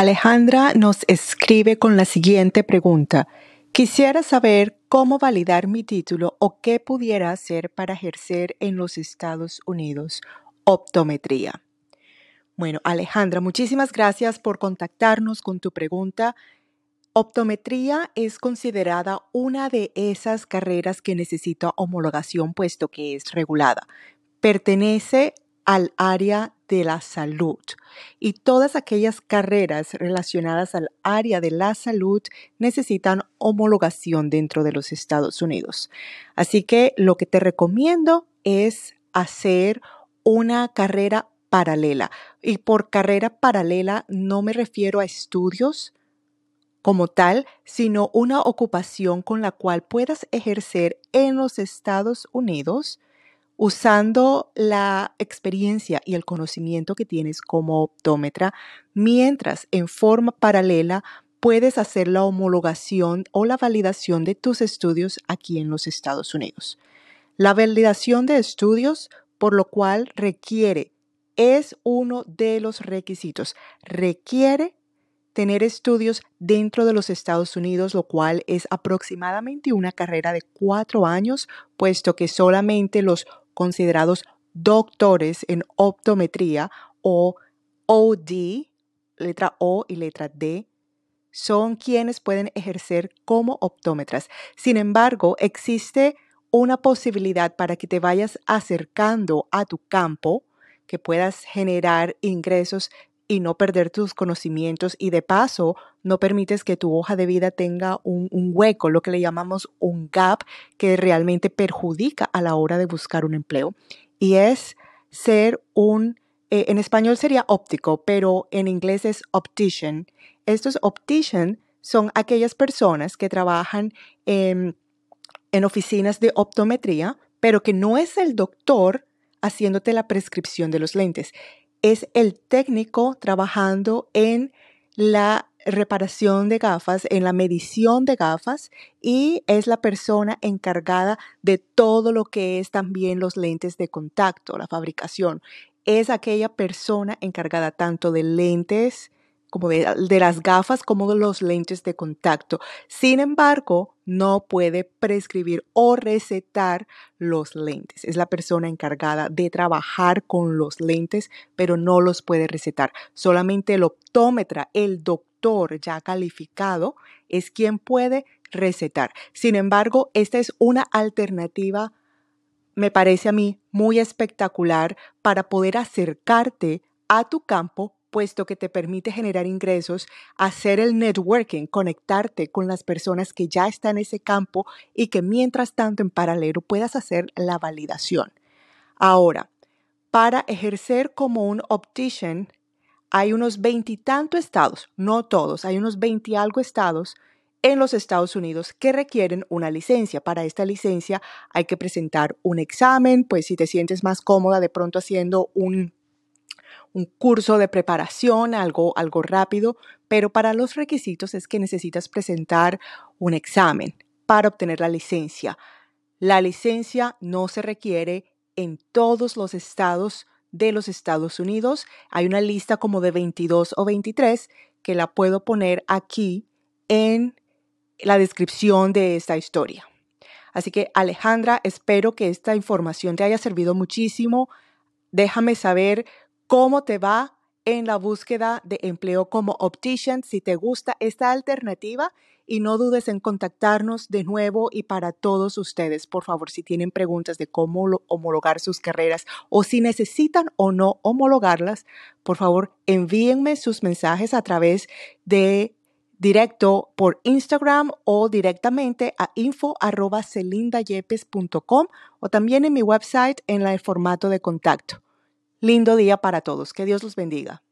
Alejandra nos escribe con la siguiente pregunta. Quisiera saber cómo validar mi título o qué pudiera hacer para ejercer en los Estados Unidos optometría. Bueno, Alejandra, muchísimas gracias por contactarnos con tu pregunta. Optometría es considerada una de esas carreras que necesita homologación puesto que es regulada. Pertenece al área de la salud. Y todas aquellas carreras relacionadas al área de la salud necesitan homologación dentro de los Estados Unidos. Así que lo que te recomiendo es hacer una carrera paralela. Y por carrera paralela no me refiero a estudios como tal, sino una ocupación con la cual puedas ejercer en los Estados Unidos usando la experiencia y el conocimiento que tienes como optómetra, mientras en forma paralela puedes hacer la homologación o la validación de tus estudios aquí en los Estados Unidos. La validación de estudios, por lo cual requiere, es uno de los requisitos, requiere tener estudios dentro de los Estados Unidos, lo cual es aproximadamente una carrera de cuatro años, puesto que solamente los considerados doctores en optometría o OD, letra O y letra D, son quienes pueden ejercer como optómetras. Sin embargo, existe una posibilidad para que te vayas acercando a tu campo, que puedas generar ingresos y no perder tus conocimientos y de paso no permites que tu hoja de vida tenga un, hueco, lo que le llamamos un gap que realmente perjudica a la hora de buscar un empleo. Y es ser un, eh, en español sería óptico, pero en inglés es optician. Estos optician son aquellas personas que trabajan en, en oficinas de optometría, pero que no es el doctor haciéndote la prescripción de los lentes es el técnico trabajando en la reparación de gafas, en la medición de gafas y es la persona encargada de todo lo que es también los lentes de contacto, la fabricación. Es aquella persona encargada tanto de lentes, como de, las gafas como de los lentes de contacto. Sin embargo, no puede prescribir o recetar los lentes. Es la persona encargada de trabajar con los lentes, pero no los puede recetar. Solamente el optómetra, el doctor ya calificado, es quien puede recetar. Sin embargo, esta es una alternativa, me parece a mí, muy espectacular para poder acercarte a tu campo puesto que te permite generar ingresos, hacer el networking, conectarte con las personas que ya están en ese campo y que mientras tanto en paralelo puedas hacer la validación. Ahora, para ejercer como un optician, hay unos veintitantos estados, no todos, hay unos veinti algo estados en los Estados Unidos que requieren una licencia. Para esta licencia hay que presentar un examen, pues si te sientes más cómoda de pronto haciendo un un curso de preparación, algo, algo rápido, pero para los requisitos es que necesitas presentar un examen para obtener la licencia. La licencia no se requiere en todos los estados de los Estados Unidos. Hay una lista como de 22 o 23 que la puedo poner aquí en la descripción de esta historia. Así que Alejandra, espero que esta información te haya servido muchísimo. Déjame saber cómo te va en la búsqueda de empleo como optician, si te gusta esta alternativa y no dudes en contactarnos de nuevo y para todos ustedes, por favor, si tienen preguntas de cómo homologar sus carreras o si necesitan o no homologarlas, por favor, envíenme sus mensajes a través de directo por Instagram o directamente a info.celindayepes.com o también en mi website en el formato de contacto. Lindo día para todos. Que Dios los bendiga.